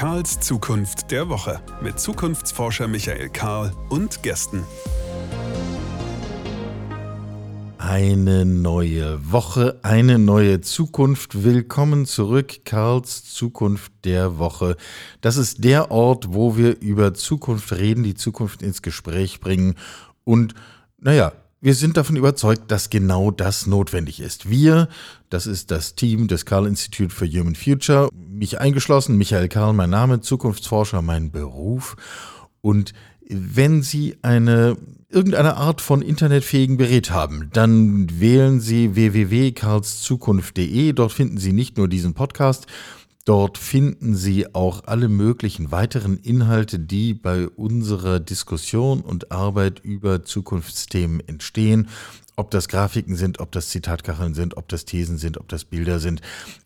Karls Zukunft der Woche mit Zukunftsforscher Michael Karl und Gästen. Eine neue Woche, eine neue Zukunft. Willkommen zurück, Karls Zukunft der Woche. Das ist der Ort, wo wir über Zukunft reden, die Zukunft ins Gespräch bringen und, naja, wir sind davon überzeugt, dass genau das notwendig ist. Wir, das ist das Team des Karl Institute for Human Future, mich eingeschlossen, Michael Karl, mein Name, Zukunftsforscher, mein Beruf. Und wenn Sie eine irgendeine Art von internetfähigen Gerät haben, dann wählen Sie www.karlszukunft.de. Dort finden Sie nicht nur diesen Podcast, Dort finden Sie auch alle möglichen weiteren Inhalte, die bei unserer Diskussion und Arbeit über Zukunftsthemen entstehen. Ob das Grafiken sind, ob das Zitatkacheln sind, ob das Thesen sind, ob das Bilder sind.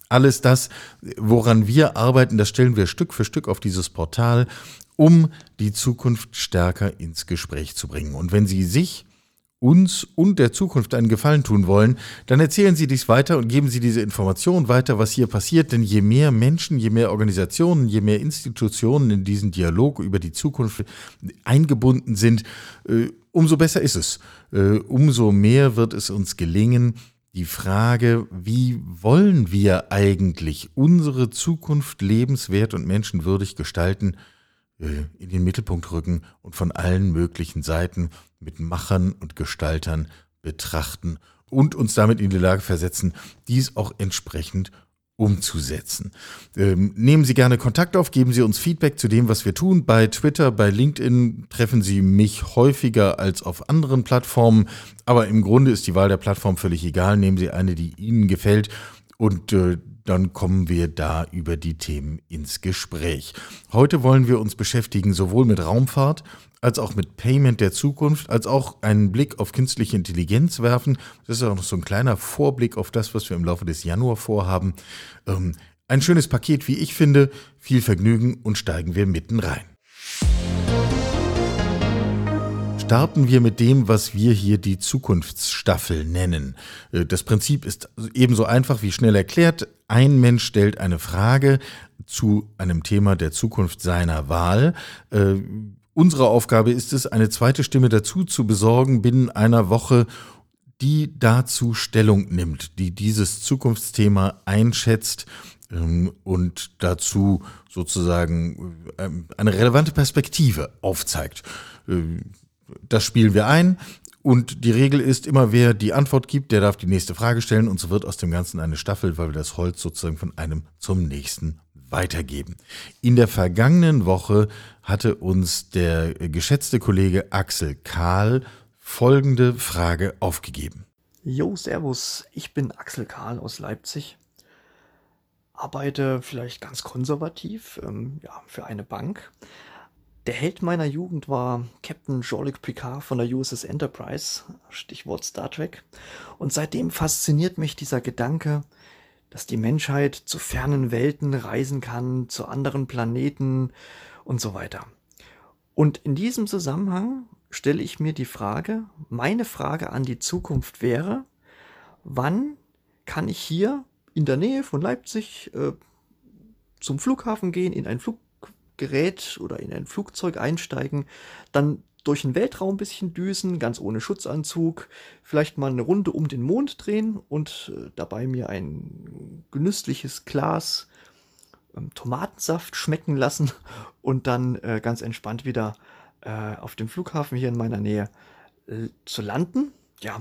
Alles das, woran wir arbeiten, das stellen wir Stück für Stück auf dieses Portal, um die Zukunft stärker ins Gespräch zu bringen. Und wenn Sie sich uns und der Zukunft einen Gefallen tun wollen, dann erzählen Sie dies weiter und geben Sie diese Information weiter, was hier passiert. Denn je mehr Menschen, je mehr Organisationen, je mehr Institutionen in diesen Dialog über die Zukunft eingebunden sind, äh, umso besser ist es. Äh, umso mehr wird es uns gelingen, die Frage, wie wollen wir eigentlich unsere Zukunft lebenswert und menschenwürdig gestalten, in den Mittelpunkt rücken und von allen möglichen Seiten mit Machern und Gestaltern betrachten und uns damit in die Lage versetzen, dies auch entsprechend umzusetzen. Ähm, nehmen Sie gerne Kontakt auf, geben Sie uns Feedback zu dem, was wir tun. Bei Twitter, bei LinkedIn treffen Sie mich häufiger als auf anderen Plattformen, aber im Grunde ist die Wahl der Plattform völlig egal. Nehmen Sie eine, die Ihnen gefällt und äh, dann kommen wir da über die Themen ins Gespräch. Heute wollen wir uns beschäftigen sowohl mit Raumfahrt als auch mit Payment der Zukunft, als auch einen Blick auf künstliche Intelligenz werfen. Das ist auch noch so ein kleiner Vorblick auf das, was wir im Laufe des Januar vorhaben. Ähm, ein schönes Paket, wie ich finde. Viel Vergnügen und steigen wir mitten rein. Starten wir mit dem, was wir hier die Zukunftsstaffel nennen. Äh, das Prinzip ist ebenso einfach wie schnell erklärt. Ein Mensch stellt eine Frage zu einem Thema der Zukunft seiner Wahl. Äh, unsere Aufgabe ist es, eine zweite Stimme dazu zu besorgen binnen einer Woche, die dazu Stellung nimmt, die dieses Zukunftsthema einschätzt ähm, und dazu sozusagen äh, eine relevante Perspektive aufzeigt das spielen wir ein. Und die Regel ist immer, wer die Antwort gibt, der darf die nächste Frage stellen. Und so wird aus dem Ganzen eine Staffel, weil wir das Holz sozusagen von einem zum nächsten weitergeben. In der vergangenen Woche hatte uns der geschätzte Kollege Axel Kahl folgende Frage aufgegeben. Jo, Servus, ich bin Axel Kahl aus Leipzig. Arbeite vielleicht ganz konservativ ähm, ja, für eine Bank der Held meiner Jugend war Captain Jean-Luc Picard von der USS Enterprise, Stichwort Star Trek. Und seitdem fasziniert mich dieser Gedanke, dass die Menschheit zu fernen Welten reisen kann, zu anderen Planeten und so weiter. Und in diesem Zusammenhang stelle ich mir die Frage, meine Frage an die Zukunft wäre, wann kann ich hier in der Nähe von Leipzig äh, zum Flughafen gehen, in ein Flug Gerät oder in ein Flugzeug einsteigen, dann durch den Weltraum ein bisschen düsen, ganz ohne Schutzanzug, vielleicht mal eine Runde um den Mond drehen und äh, dabei mir ein genüssliches Glas ähm, Tomatensaft schmecken lassen und dann äh, ganz entspannt wieder äh, auf dem Flughafen hier in meiner Nähe äh, zu landen. Ja,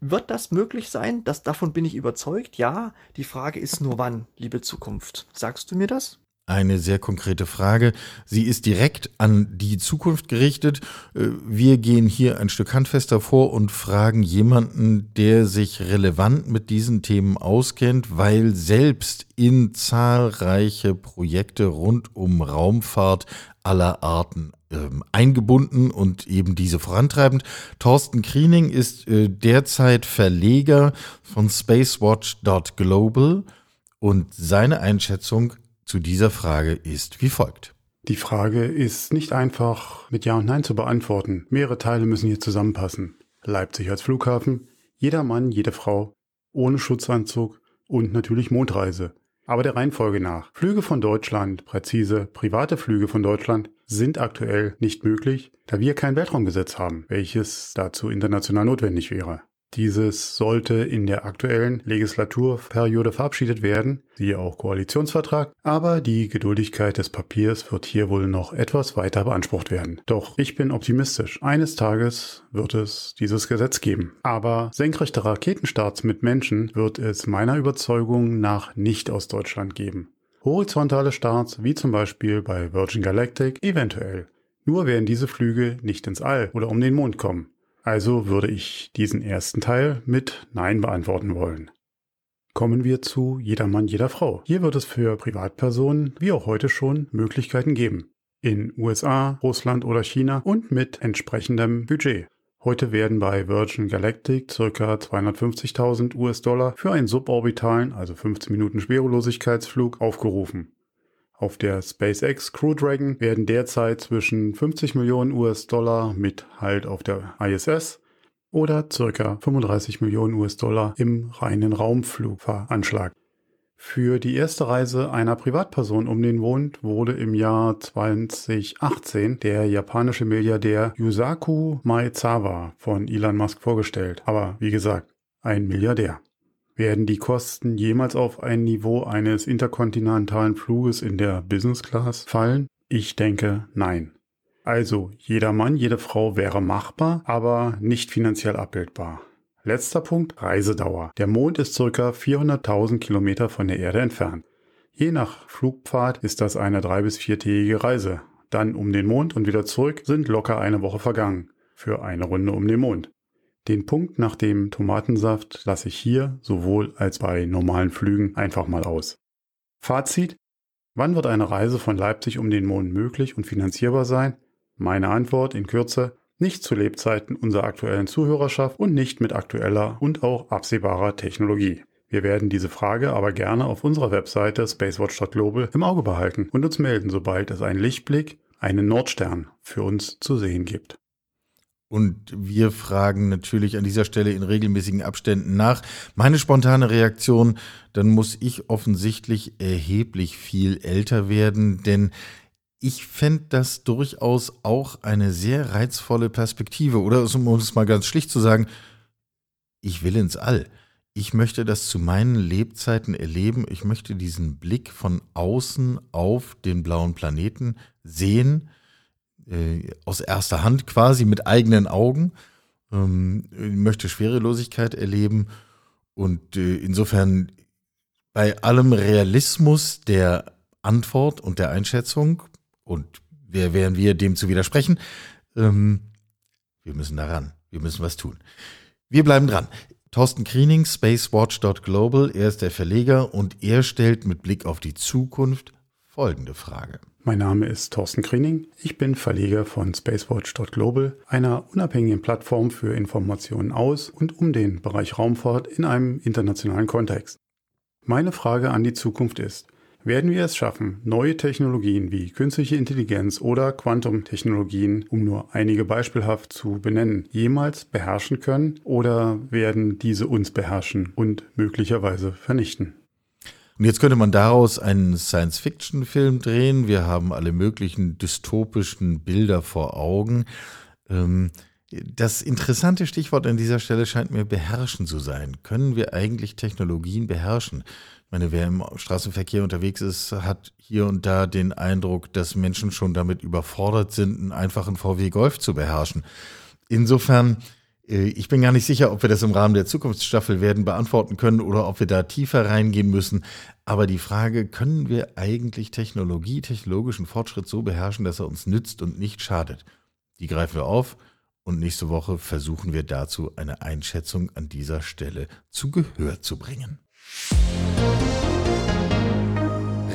wird das möglich sein? Das, davon bin ich überzeugt. Ja, die Frage ist nur wann, liebe Zukunft. Sagst du mir das? Eine sehr konkrete Frage. Sie ist direkt an die Zukunft gerichtet. Äh, wir gehen hier ein Stück handfester vor und fragen jemanden, der sich relevant mit diesen Themen auskennt, weil selbst in zahlreiche Projekte rund um Raumfahrt aller Arten ähm, eingebunden und eben diese vorantreibend. Thorsten Kriening ist äh, derzeit Verleger von spacewatch.global und seine Einschätzung zu dieser Frage ist wie folgt. Die Frage ist nicht einfach mit Ja und Nein zu beantworten. Mehrere Teile müssen hier zusammenpassen. Leipzig als Flughafen, jeder Mann, jede Frau, ohne Schutzanzug und natürlich Mondreise. Aber der Reihenfolge nach. Flüge von Deutschland, präzise private Flüge von Deutschland, sind aktuell nicht möglich, da wir kein Weltraumgesetz haben, welches dazu international notwendig wäre. Dieses sollte in der aktuellen Legislaturperiode verabschiedet werden, siehe auch Koalitionsvertrag, aber die Geduldigkeit des Papiers wird hier wohl noch etwas weiter beansprucht werden. Doch ich bin optimistisch. Eines Tages wird es dieses Gesetz geben. Aber senkrechte Raketenstarts mit Menschen wird es meiner Überzeugung nach nicht aus Deutschland geben. Horizontale Starts, wie zum Beispiel bei Virgin Galactic, eventuell. Nur werden diese Flüge nicht ins All oder um den Mond kommen. Also würde ich diesen ersten Teil mit Nein beantworten wollen. Kommen wir zu Jedermann, jeder Frau. Hier wird es für Privatpersonen, wie auch heute schon, Möglichkeiten geben. In USA, Russland oder China und mit entsprechendem Budget. Heute werden bei Virgin Galactic ca. 250.000 US-Dollar für einen suborbitalen, also 15 Minuten Schwerelosigkeitsflug aufgerufen. Auf der SpaceX Crew Dragon werden derzeit zwischen 50 Millionen US-Dollar mit Halt auf der ISS oder ca. 35 Millionen US-Dollar im reinen Raumflug veranschlagt. Für die erste Reise einer Privatperson um den Mond wurde im Jahr 2018 der japanische Milliardär Yusaku Maezawa von Elon Musk vorgestellt. Aber wie gesagt, ein Milliardär. Werden die Kosten jemals auf ein Niveau eines interkontinentalen Fluges in der Business Class fallen? Ich denke nein. Also, jeder Mann, jede Frau wäre machbar, aber nicht finanziell abbildbar. Letzter Punkt, Reisedauer. Der Mond ist ca. 400.000 Kilometer von der Erde entfernt. Je nach Flugpfad ist das eine drei- bis viertägige Reise. Dann um den Mond und wieder zurück sind locker eine Woche vergangen. Für eine Runde um den Mond. Den Punkt nach dem Tomatensaft lasse ich hier sowohl als bei normalen Flügen einfach mal aus. Fazit. Wann wird eine Reise von Leipzig um den Mond möglich und finanzierbar sein? Meine Antwort in Kürze. Nicht zu Lebzeiten unserer aktuellen Zuhörerschaft und nicht mit aktueller und auch absehbarer Technologie. Wir werden diese Frage aber gerne auf unserer Webseite spacewatch.global im Auge behalten und uns melden, sobald es einen Lichtblick, einen Nordstern für uns zu sehen gibt. Und wir fragen natürlich an dieser Stelle in regelmäßigen Abständen nach. Meine spontane Reaktion, dann muss ich offensichtlich erheblich viel älter werden, denn ich fände das durchaus auch eine sehr reizvolle Perspektive. Oder um es mal ganz schlicht zu sagen, ich will ins All. Ich möchte das zu meinen Lebzeiten erleben. Ich möchte diesen Blick von außen auf den blauen Planeten sehen äh, aus erster Hand quasi mit eigenen Augen, ähm, möchte Schwerelosigkeit erleben und äh, insofern bei allem Realismus der Antwort und der Einschätzung und wer wären wir, dem zu widersprechen, ähm, wir müssen daran, wir müssen was tun. Wir bleiben dran. Thorsten Kriening, spacewatch.global, er ist der Verleger und er stellt mit Blick auf die Zukunft folgende Frage. Mein Name ist Thorsten Kriening. Ich bin Verleger von Spacewatch.global, einer unabhängigen Plattform für Informationen aus und um den Bereich Raumfahrt in einem internationalen Kontext. Meine Frage an die Zukunft ist, werden wir es schaffen, neue Technologien wie künstliche Intelligenz oder Quantumtechnologien, um nur einige beispielhaft zu benennen, jemals beherrschen können oder werden diese uns beherrschen und möglicherweise vernichten? Und jetzt könnte man daraus einen Science-Fiction-Film drehen. Wir haben alle möglichen dystopischen Bilder vor Augen. Ähm, das interessante Stichwort an dieser Stelle scheint mir beherrschen zu sein. Können wir eigentlich Technologien beherrschen? Ich meine, wer im Straßenverkehr unterwegs ist, hat hier und da den Eindruck, dass Menschen schon damit überfordert sind, einen einfachen VW Golf zu beherrschen. Insofern ich bin gar nicht sicher, ob wir das im Rahmen der Zukunftsstaffel werden beantworten können oder ob wir da tiefer reingehen müssen. Aber die Frage, können wir eigentlich Technologie, technologischen Fortschritt so beherrschen, dass er uns nützt und nicht schadet? Die greifen wir auf und nächste Woche versuchen wir dazu eine Einschätzung an dieser Stelle zu Gehör zu bringen.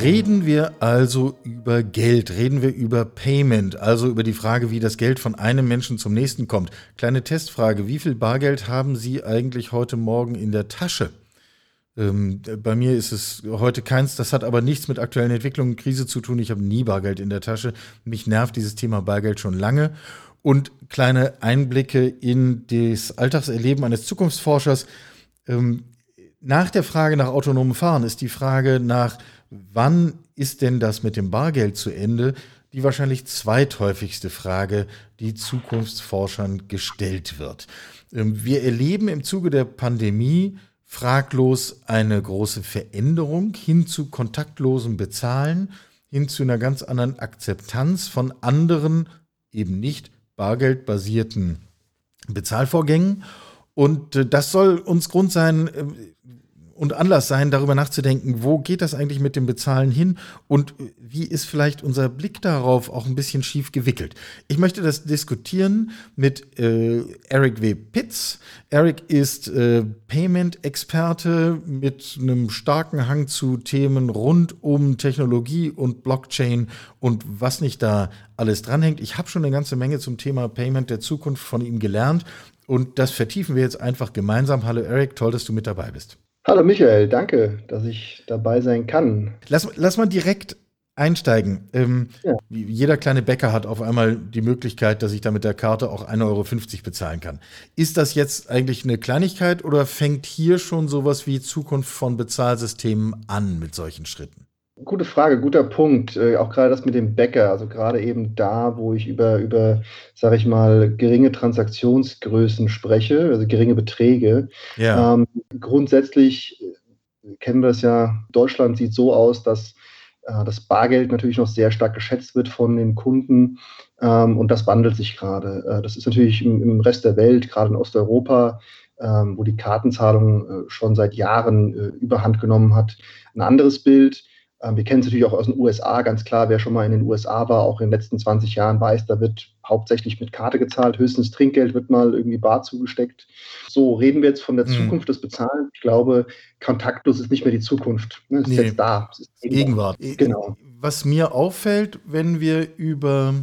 Reden wir also über Geld, reden wir über Payment, also über die Frage, wie das Geld von einem Menschen zum nächsten kommt. Kleine Testfrage, wie viel Bargeld haben Sie eigentlich heute Morgen in der Tasche? Ähm, bei mir ist es heute keins, das hat aber nichts mit aktuellen Entwicklungen, Krise zu tun. Ich habe nie Bargeld in der Tasche. Mich nervt dieses Thema Bargeld schon lange. Und kleine Einblicke in das Alltagserleben eines Zukunftsforschers. Ähm, nach der Frage nach autonomem Fahren ist die Frage nach, wann ist denn das mit dem Bargeld zu Ende, die wahrscheinlich zweithäufigste Frage, die Zukunftsforschern gestellt wird. Ähm, wir erleben im Zuge der Pandemie fraglos eine große Veränderung hin zu kontaktlosem Bezahlen, hin zu einer ganz anderen Akzeptanz von anderen, eben nicht bargeldbasierten Bezahlvorgängen. Und äh, das soll uns Grund sein, äh, und Anlass sein, darüber nachzudenken, wo geht das eigentlich mit dem Bezahlen hin und wie ist vielleicht unser Blick darauf auch ein bisschen schief gewickelt. Ich möchte das diskutieren mit äh, Eric W. Pitts. Eric ist äh, Payment-Experte mit einem starken Hang zu Themen rund um Technologie und Blockchain und was nicht da alles dranhängt. Ich habe schon eine ganze Menge zum Thema Payment der Zukunft von ihm gelernt und das vertiefen wir jetzt einfach gemeinsam. Hallo Eric, toll, dass du mit dabei bist. Hallo Michael, danke, dass ich dabei sein kann. Lass, lass mal direkt einsteigen. Ähm, ja. Jeder kleine Bäcker hat auf einmal die Möglichkeit, dass ich da mit der Karte auch 1,50 Euro bezahlen kann. Ist das jetzt eigentlich eine Kleinigkeit oder fängt hier schon sowas wie Zukunft von Bezahlsystemen an mit solchen Schritten? Gute Frage, guter Punkt. Äh, auch gerade das mit dem Bäcker, also gerade eben da, wo ich über, über sage ich mal, geringe Transaktionsgrößen spreche, also geringe Beträge. Ja. Ähm, grundsätzlich äh, kennen wir das ja, Deutschland sieht so aus, dass äh, das Bargeld natürlich noch sehr stark geschätzt wird von den Kunden ähm, und das wandelt sich gerade. Äh, das ist natürlich im, im, Rest der Welt, gerade in Osteuropa, ähm, wo die Kartenzahlung äh, schon seit Jahren äh, überhand genommen hat, ein anderes Bild. Ähm, wir kennen es natürlich auch aus den USA, ganz klar, wer schon mal in den USA war, auch in den letzten 20 Jahren weiß, da wird hauptsächlich mit Karte gezahlt, höchstens Trinkgeld wird mal irgendwie bar zugesteckt. So, reden wir jetzt von der mhm. Zukunft des Bezahlens. Ich glaube, kontaktlos ist nicht mehr die Zukunft. Ne? Es nee. ist jetzt da. Es ist Gegenwart. Genau. Was mir auffällt, wenn wir über,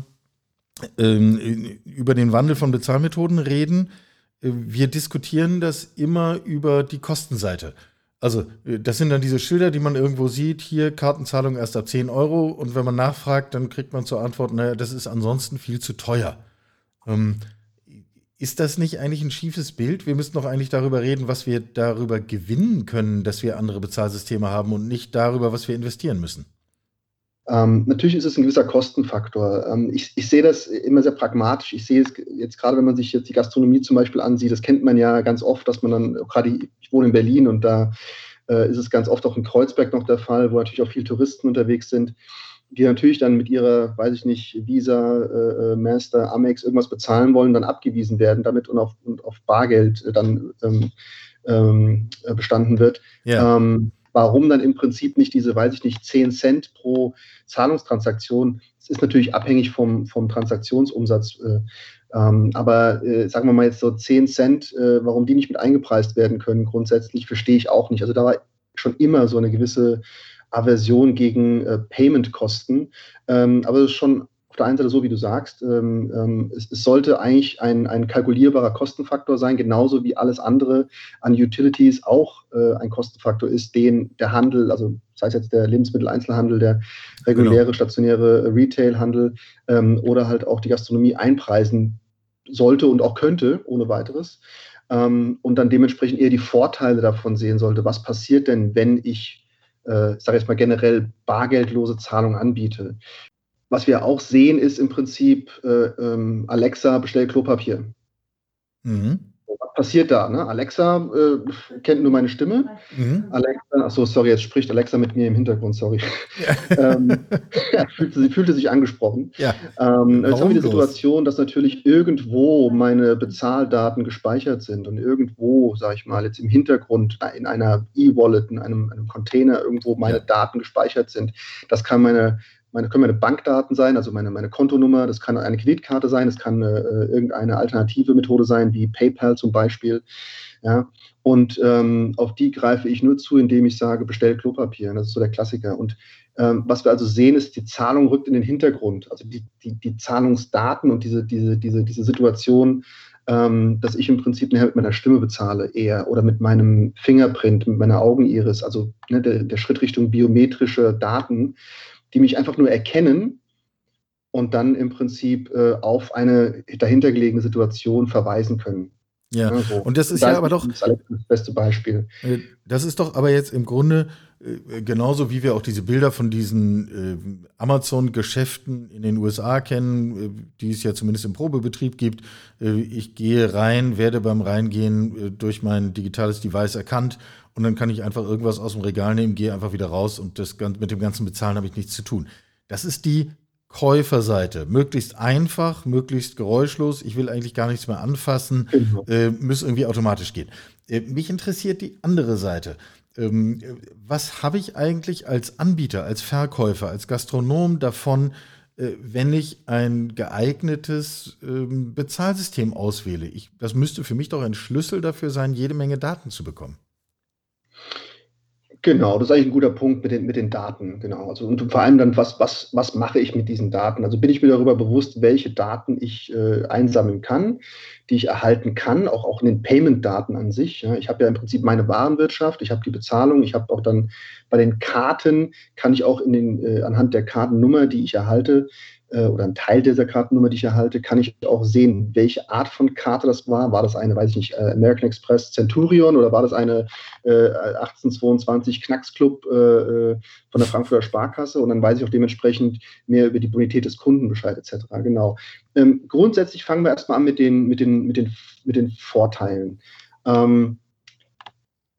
ähm, über den Wandel von Bezahlmethoden reden, äh, wir diskutieren das immer über die Kostenseite. Also, äh, das sind dann diese Schilder, die man irgendwo sieht, hier Kartenzahlung erst ab 10 Euro und wenn man nachfragt, dann kriegt man zur Antwort, naja, das ist ansonsten viel zu teuer. Ähm, ist das nicht eigentlich ein schiefes Bild? Wir müssten doch eigentlich darüber reden, was wir darüber gewinnen können, dass wir andere Bezahlsysteme haben und nicht darüber, was wir investieren müssen. Ähm, natürlich ist es ein gewisser Kostenfaktor. Ähm, ich, ich, sehe das immer sehr pragmatisch. Ich sehe es jetzt gerade, wenn man sich jetzt die Gastronomie zum Beispiel ansieht, das kennt man ja ganz oft, dass man dann, gerade ich wohne in Berlin und da äh, ist es ganz oft auch in Kreuzberg noch der Fall, wo natürlich auch viele Touristen unterwegs sind, die natürlich dann mit ihrer, weiß ich nicht, Visa, äh, äh Master, Amex irgendwas bezahlen wollen, dann abgewiesen werden damit und auf, und auf Bargeld dann ähm, ähm, bestanden wird. Ja. Warum dann im Prinzip nicht diese, weiß ich nicht, 10 Cent pro Zahlungstransaktion? Das ist natürlich abhängig vom, vom Transaktionsumsatz. Äh, ähm, aber äh, sagen wir mal jetzt so 10 Cent, äh, warum die nicht mit eingepreist werden können, grundsätzlich verstehe ich auch nicht. Also da war schon immer so eine gewisse Aversion gegen äh, Payment-Kosten. Ähm, aber es ist schon auf der einen Seite so, wie du sagst, ähm, ähm, es, es, sollte eigentlich ein, ein kalkulierbarer Kostenfaktor sein, genauso wie alles andere an Utilities auch äh, ein Kostenfaktor ist, den der Handel, also sei es jetzt der Lebensmitteleinzelhandel, der reguläre genau. stationäre Retailhandel ähm, oder halt auch die Gastronomie einpreisen sollte und auch könnte, ohne weiteres. Ähm, und dann dementsprechend eher die Vorteile davon sehen sollte. Was passiert denn, wenn ich äh, sage jetzt mal generell bargeldlose Zahlung anbiete. Was wir auch sehen, ist im Prinzip äh, ähm, Alexa, bestell Klopapier. Mhm. Was passiert da? Ne? Alexa äh, kennt nur meine Stimme. Mhm. Alexa, achso, sorry, jetzt spricht Alexa mit mir im Hintergrund, sorry. Ja. ähm, fühlte, sie fühlte sich angesprochen. Ja. Ähm, jetzt haben wir die Situation, dass natürlich irgendwo meine Bezahldaten gespeichert sind und irgendwo, sage ich mal, jetzt im Hintergrund in einer E-Wallet, in einem, einem, Container irgendwo meine ja. Daten gespeichert sind. Das kann meine meine, können meine Bankdaten sein, also meine, meine Kontonummer, das kann eine Kreditkarte sein, das kann äh, irgendeine alternative Methode sein, wie PayPal zum Beispiel. Ja, und ähm, auf die greife ich nur zu, indem ich sage, bestell Klopapier. Das ist so der Klassiker. Und ähm, was wir also sehen, ist, die Zahlung rückt in den Hintergrund. Also die, die, die Zahlungsdaten und diese, diese, diese, diese Situation, ähm, dass ich im Prinzip nachher mit meiner Stimme bezahle eher oder mit meinem Fingerprint, mit meiner Augeniris, also ne, der, der Schritt Richtung biometrische Daten, die mich einfach nur erkennen und dann im Prinzip äh, auf eine dahintergelegene Situation verweisen können. Ja, ja so. und das ist da ja aber doch das beste Beispiel. Äh, das ist doch aber jetzt im Grunde genauso wie wir auch diese Bilder von diesen äh, Amazon-Geschäften in den USA kennen, äh, die es ja zumindest im Probebetrieb gibt. Äh, ich gehe rein, werde beim Reingehen äh, durch mein digitales Device erkannt und dann kann ich einfach irgendwas aus dem Regal nehmen, gehe einfach wieder raus und das, mit dem ganzen Bezahlen habe ich nichts zu tun. Das ist die Käuferseite. Möglichst einfach, möglichst geräuschlos. Ich will eigentlich gar nichts mehr anfassen. Genau. Äh, muss irgendwie automatisch gehen. Äh, mich interessiert die andere Seite. Ähm, was habe ich eigentlich als Anbieter, als Verkäufer, als Gastronom davon, äh, wenn ich ein geeignetes ähm, Bezahlsystem auswähle? Ich, das müsste für mich doch ein Schlüssel dafür sein, jede Menge Daten zu bekommen. Genau, das ist eigentlich ein guter Punkt mit den, mit den Daten, genau. Also, und vor allem dann, was, was, was mache ich mit diesen Daten? Also bin ich mir darüber bewusst, welche Daten ich äh, einsammeln kann, die ich erhalten kann, auch, auch in den Payment-Daten an sich. Ja. Ich habe ja im Prinzip meine Warenwirtschaft, ich habe die Bezahlung, ich habe auch dann bei den Karten, kann ich auch in den, äh, anhand der Kartennummer, die ich erhalte, oder ein Teil dieser Kartennummer, die ich erhalte, kann ich auch sehen, welche Art von Karte das war. War das eine, weiß ich nicht, äh, American Express Centurion oder war das eine äh, 1822 Knacksclub äh, äh, von der Frankfurter Sparkasse? Und dann weiß ich auch dementsprechend mehr über die Bonität des Kunden Bescheid etc. Genau. Ähm, grundsätzlich fangen wir erstmal an mit den, mit den, mit den, mit den Vorteilen. Ähm,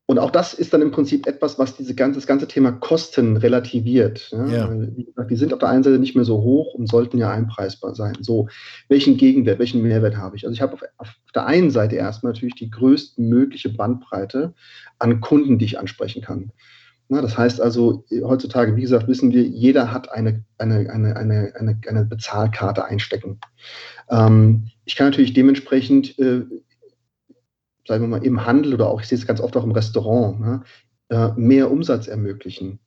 und auch das ist dann im Prinzip etwas, was diese ganze, das ganze Thema Kosten relativiert. Ja? Ja. Wie gesagt, die sind auf der einen Seite nicht mehr so hoch und sollten ja einpreisbar sein. So, welchen Gegenwert, welchen Mehrwert habe ich? Also ich habe auf, auf der einen Seite erstmal natürlich die größtmögliche Bandbreite an Kunden, die ich ansprechen kann. Na, das heißt also, heutzutage, wie gesagt, wissen wir, jeder hat eine, eine, eine, eine, eine, eine Bezahlkarte einstecken. Ähm, ich kann natürlich dementsprechend äh, sagen wir mal, im Handel oder auch, ich sehe es ganz oft auch im Restaurant, ne, äh, mehr Umsatz ermöglichen.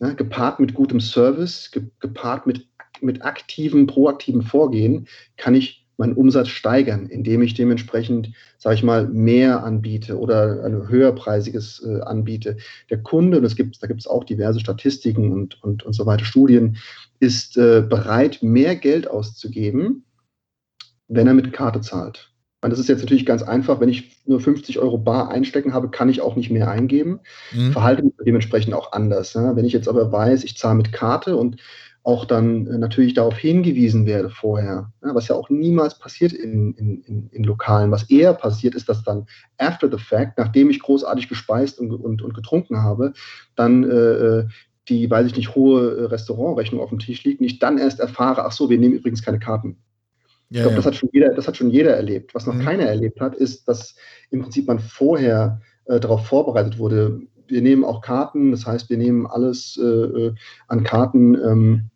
Ne, gepaart mit gutem Service, ge gepaart mit, mit aktivem, proaktivem Vorgehen, kann ich meinen Umsatz steigern, indem ich dementsprechend, sage ich mal, mehr anbiete oder ein höherpreisiges äh, anbiete. Der Kunde, und es gibt, da gibt es auch diverse Statistiken und, und, und so weiter, Studien, ist äh, bereit, mehr Geld auszugeben, wenn er mit Karte zahlt. Und das ist jetzt natürlich ganz einfach. Wenn ich nur 50 Euro bar einstecken habe, kann ich auch nicht mehr eingeben. Mhm. Verhalte mich dementsprechend auch anders. Ja. Wenn ich jetzt aber weiß, ich zahle mit Karte und auch dann äh, natürlich darauf hingewiesen werde vorher, ja, was ja auch niemals passiert in, in, in, in, Lokalen. Was eher passiert, ist, dass dann after the fact, nachdem ich großartig gespeist und, und, und getrunken habe, dann äh, äh die, weiß ich nicht, hohe äh, Restaurantrechnung auf dem Tisch liegt und ich dann erst erfahre, ach so, wir nehmen übrigens keine Karten. Ich glaube, ja. das, hat schon jeder, das hat schon jeder erlebt. Was noch mhm. keiner erlebt hat, ist, dass im Prinzip man vorher äh, darauf vorbereitet wurde. Wir nehmen auch Karten, das heißt, wir nehmen alles äh, äh, an Karten. Ähm,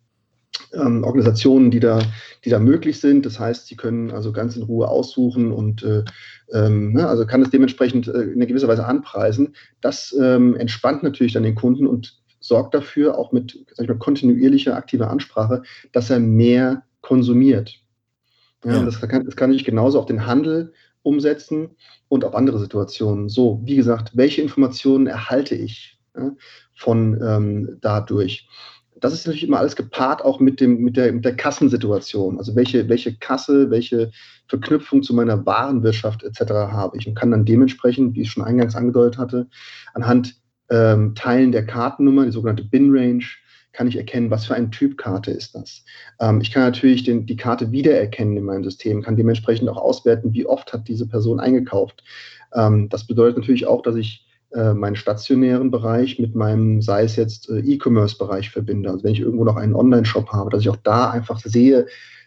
ähm, Organisationen, die da, die da möglich sind. Das heißt, sie können also ganz in Ruhe aussuchen und äh, ähm, ne, also kann es dementsprechend äh, in einer gewisser Weise anpreisen. Das ähm, entspannt natürlich dann den Kunden und sorgt dafür, auch mit sag ich mal, kontinuierlicher aktiver Ansprache, dass er mehr konsumiert. Ja, ja. Das, kann, das kann ich genauso auf den Handel umsetzen und auf andere Situationen. So, wie gesagt, welche Informationen erhalte ich ja, von ähm, dadurch? Das ist natürlich immer alles gepaart auch mit, dem, mit, der, mit der Kassensituation. Also welche, welche Kasse, welche Verknüpfung zu meiner Warenwirtschaft etc. habe ich und kann dann dementsprechend, wie ich schon eingangs angedeutet hatte, anhand ähm, Teilen der Kartennummer, die sogenannte Bin-Range, kann ich erkennen, was für ein Typ Karte ist das. Ähm, ich kann natürlich den, die Karte wiedererkennen in meinem System, kann dementsprechend auch auswerten, wie oft hat diese Person eingekauft. Ähm, das bedeutet natürlich auch, dass ich äh, meinen stationären Bereich mit meinem, sei es jetzt äh, E-Commerce-Bereich verbinde. Also wenn ich irgendwo noch einen Online-Shop habe, dass ich auch da einfach sehe,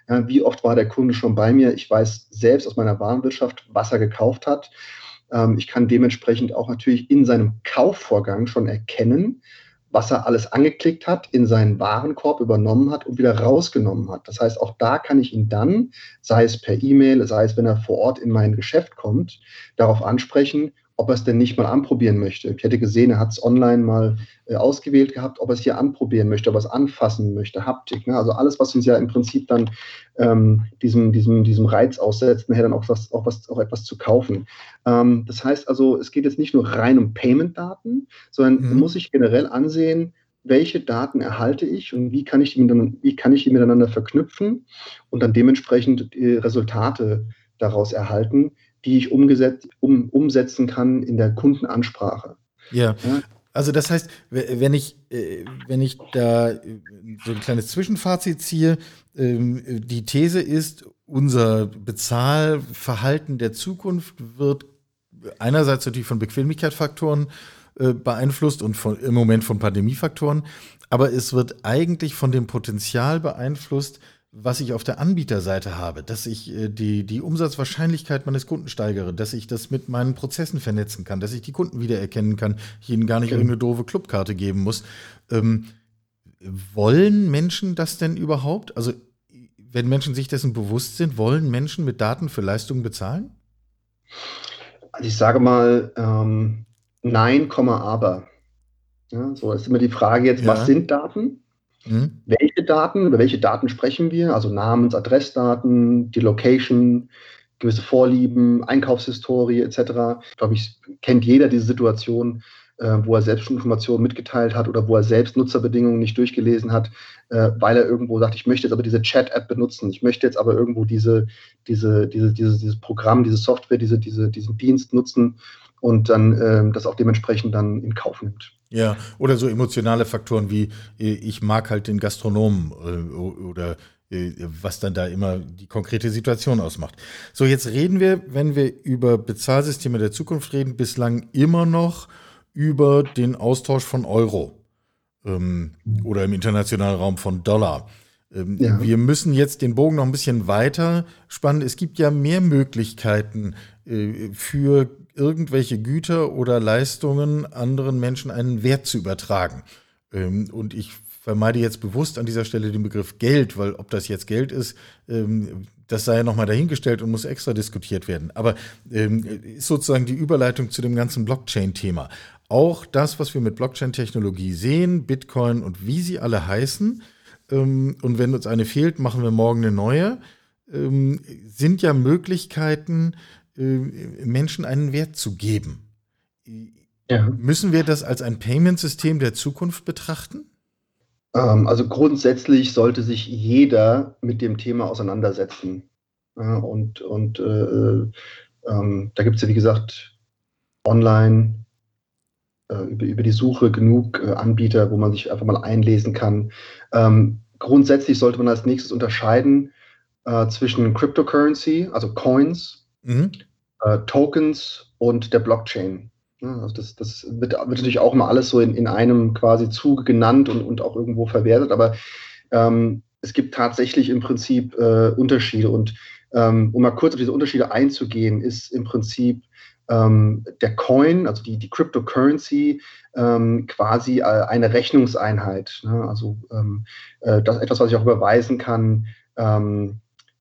ja, wie oft war der Kunde schon bei mir. Ich weiß selbst aus meiner Warenwirtschaft, was er gekauft hat. Ähm, ich kann dementsprechend auch natürlich in seinem Kaufvorgang schon erkennen, was er alles angeklickt hat, in seinen Warenkorb übernommen hat und wieder rausgenommen hat. Das heißt, auch da kann ich ihn dann, sei es per E-Mail, sei es wenn er vor Ort in mein Geschäft kommt, darauf ansprechen, ob er es denn nicht mal anprobieren möchte. Ich hätte gesehen, er hat es online mal äh, ausgewählt gehabt, ob er es hier anprobieren möchte, ob er es anfassen möchte, Haptik. Ne? Also alles, was uns ja im Prinzip dann ähm, diesem, diesem, diesem Reiz aussetzt, nachher dann auch, was, auch, was, auch etwas zu kaufen. Ähm, das heißt also, es geht jetzt nicht nur rein um Payment-Daten, sondern mhm. muss ich generell ansehen, welche Daten erhalte ich und wie kann ich die miteinander, wie kann ich die miteinander verknüpfen und dann dementsprechend die Resultate daraus erhalten, die ich umgesetzt, um, umsetzen kann in der Kundenansprache. Ja. ja. Also das heißt, wenn ich, äh, wenn ich da äh, so ein kleines Zwischenfazit ziehe, ähm, die These ist, unser Bezahlverhalten der Zukunft wird einerseits natürlich von Bequemlichkeitsfaktoren äh, beeinflusst und von, im Moment von Pandemiefaktoren, aber es wird eigentlich von dem Potenzial beeinflusst, was ich auf der Anbieterseite habe, dass ich äh, die, die Umsatzwahrscheinlichkeit meines Kunden steigere, dass ich das mit meinen Prozessen vernetzen kann, dass ich die Kunden wiedererkennen kann, ich ihnen gar nicht okay. irgendeine doofe Clubkarte geben muss. Ähm, wollen Menschen das denn überhaupt? Also, wenn Menschen sich dessen bewusst sind, wollen Menschen mit Daten für Leistungen bezahlen? Also ich sage mal, ähm, nein, aber. Ja, so ist immer die Frage jetzt, ja. was sind Daten? Mhm. Welche Daten, über welche Daten sprechen wir? Also Namens-, Adressdaten, die Location, gewisse Vorlieben, Einkaufshistorie etc. Ich glaube, ich kennt jeder diese Situation, äh, wo er selbst schon Informationen mitgeteilt hat oder wo er selbst Nutzerbedingungen nicht durchgelesen hat, äh, weil er irgendwo sagt, ich möchte jetzt aber diese Chat-App benutzen, ich möchte jetzt aber irgendwo diese, diese, diese, diese, dieses Programm, diese Software, diese, diese, diesen Dienst nutzen und dann äh, das auch dementsprechend dann in Kauf nimmt. Ja, oder so emotionale Faktoren wie äh, ich mag halt den Gastronomen äh, oder äh, was dann da immer die konkrete Situation ausmacht. So, jetzt reden wir, wenn wir über Bezahlsysteme der Zukunft reden, bislang immer noch über den Austausch von Euro ähm, oder im internationalen Raum von Dollar. Ähm, ja. Wir müssen jetzt den Bogen noch ein bisschen weiter spannen. Es gibt ja mehr Möglichkeiten äh, für irgendwelche Güter oder Leistungen anderen Menschen einen Wert zu übertragen. Ähm, und ich vermeide jetzt bewusst an dieser Stelle den Begriff Geld, weil ob das jetzt Geld ist, ähm, das sei ja nochmal dahingestellt und muss extra diskutiert werden. Aber ähm, ist sozusagen die Überleitung zu dem ganzen Blockchain-Thema. Auch das, was wir mit Blockchain-Technologie sehen, Bitcoin und wie sie alle heißen, und wenn uns eine fehlt, machen wir morgen eine neue, sind ja Möglichkeiten, Menschen einen Wert zu geben. Ja. Müssen wir das als ein Payment-System der Zukunft betrachten? Ähm, also grundsätzlich sollte sich jeder mit dem Thema auseinandersetzen. und und äh, ähm, da gibt es ja, wie gesagt, online äh, über, über die Suche genug äh, Anbieter, wo man sich einfach mal einlesen kann. Ähm, grundsätzlich sollte man als nächstes unterscheiden äh, zwischen Cryptocurrency, also Coins, mhm. äh, Tokens und der Blockchain. Ja, also das, das wird, wird, natürlich auch immer alles so in, in einem quasi Zuge genannt und, und auch irgendwo verwertet, aber ähm, es gibt tatsächlich im Prinzip äh, Unterschiede. Und ähm, um mal kurz auf diese Unterschiede einzugehen, ist im Prinzip ähm, der Coin, also die, die Cryptocurrency, ähm, quasi äh, eine Rechnungseinheit. Ne? Also ähm, äh, das etwas, was ich auch überweisen kann,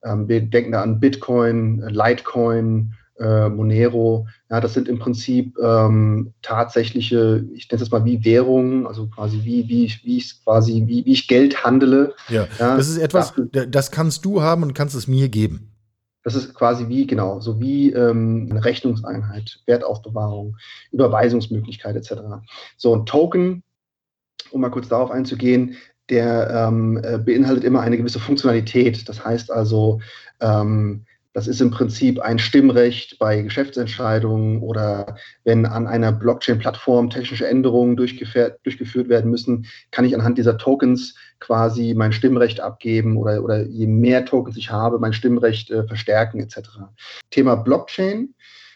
ähm, wir denken da an Bitcoin, Litecoin, äh, Monero. Ja, das sind im Prinzip ähm, tatsächliche, ich nenne es mal wie Währungen, also quasi wie, wie, wie ich quasi, wie, wie ich Geld handele. Ja, ja das ist etwas, das, das kannst du haben und kannst es mir geben. Das ist quasi wie, genau, so wie ähm, eine Rechnungseinheit, Wertaufbewahrung, Überweisungsmöglichkeit etc. So ein Token, um mal kurz darauf einzugehen, der ähm, äh, beinhaltet immer eine gewisse Funktionalität. Das heißt also, ähm, das ist im Prinzip ein Stimmrecht bei Geschäftsentscheidungen oder wenn an einer Blockchain-Plattform technische Änderungen durchgeführt werden müssen, kann ich anhand dieser Tokens quasi mein Stimmrecht abgeben oder, oder je mehr Tokens ich habe, mein Stimmrecht äh, verstärken etc. Thema Blockchain,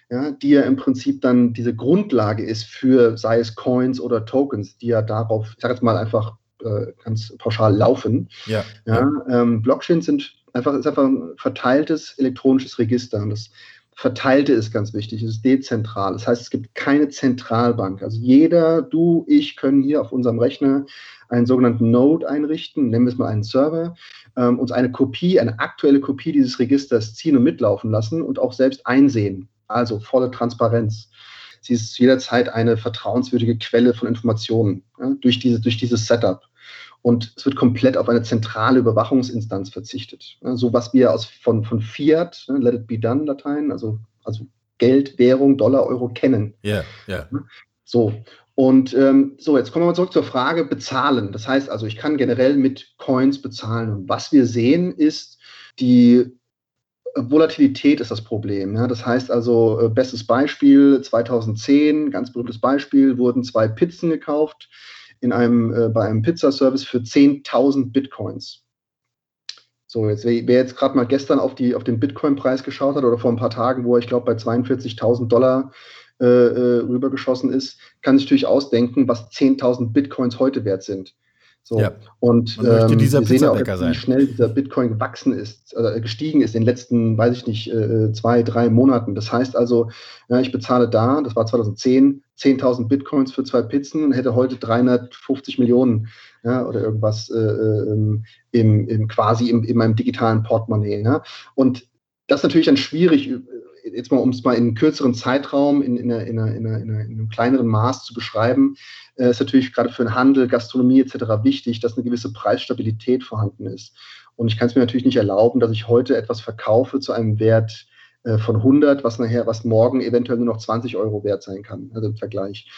ja, die ja im Prinzip dann diese Grundlage ist für, sei es Coins oder Tokens, die ja darauf, ich sage jetzt mal einfach äh, ganz pauschal laufen. Ja. ja ähm, Blockchains sind einfach, ist einfach ein verteiltes elektronisches Register. Und das Verteilte ist ganz wichtig, es ist dezentral. Das heißt, es gibt keine Zentralbank. Also jeder, du, ich können hier auf unserem Rechner einen sogenannten Node einrichten, nennen wir es mal einen Server, ähm, uns eine Kopie, eine aktuelle Kopie dieses Registers ziehen und mitlaufen lassen und auch selbst einsehen. Also volle Transparenz. Sie ist jederzeit eine vertrauenswürdige Quelle von Informationen ja, durch, diese, durch dieses Setup. Und es wird komplett auf eine zentrale Überwachungsinstanz verzichtet. So was wir aus, von, von Fiat, ne, Let it be done Latein, also, also Geld, Währung, Dollar, Euro kennen. Ja, yeah, ja. Yeah. So. Und ähm, so, jetzt kommen wir mal zurück zur Frage bezahlen. Das heißt also, ich kann generell mit Coins bezahlen. Und was wir sehen, ist die Volatilität ist das Problem. Ja? Das heißt also, äh, bestes Beispiel, 2010, ganz berühmtes Beispiel, wurden zwei Pizzen gekauft in einem, äh, bei einem Pizzaservice für 10.000 Bitcoins. So, jetzt, wer jetzt gerade mal gestern auf, die, auf den Bitcoin-Preis geschaut hat oder vor ein paar Tagen, wo er, ich glaube, bei 42.000 Dollar äh, äh, rübergeschossen ist, kann sich natürlich ausdenken, was 10.000 Bitcoins heute wert sind. So. Ja. Und Man möchte ähm, dieser wir sehen ja auch, jetzt, wie schnell dieser Bitcoin gewachsen ist, äh, gestiegen ist in den letzten, weiß ich nicht, äh, zwei, drei Monaten. Das heißt also, ja, ich bezahle da, das war 2010, 10.000 Bitcoins für zwei Pizzen und hätte heute 350 Millionen ja, oder irgendwas äh, ähm, im, im, quasi im, in meinem digitalen Portemonnaie. Ja. Und das ist natürlich dann schwierig, jetzt mal, um es mal in kürzeren Zeitraum, in, in, einer, in, in, in einem kleineren Maß zu beschreiben, äh, ist natürlich gerade für den Handel, Gastronomie etc. wichtig, dass eine gewisse Preisstabilität vorhanden ist. Und ich kann es mir natürlich nicht erlauben, dass ich heute etwas verkaufe zu einem Wert äh, von 100, was nachher, was morgen eventuell nur noch 20 Euro wert sein kann, also im Vergleich.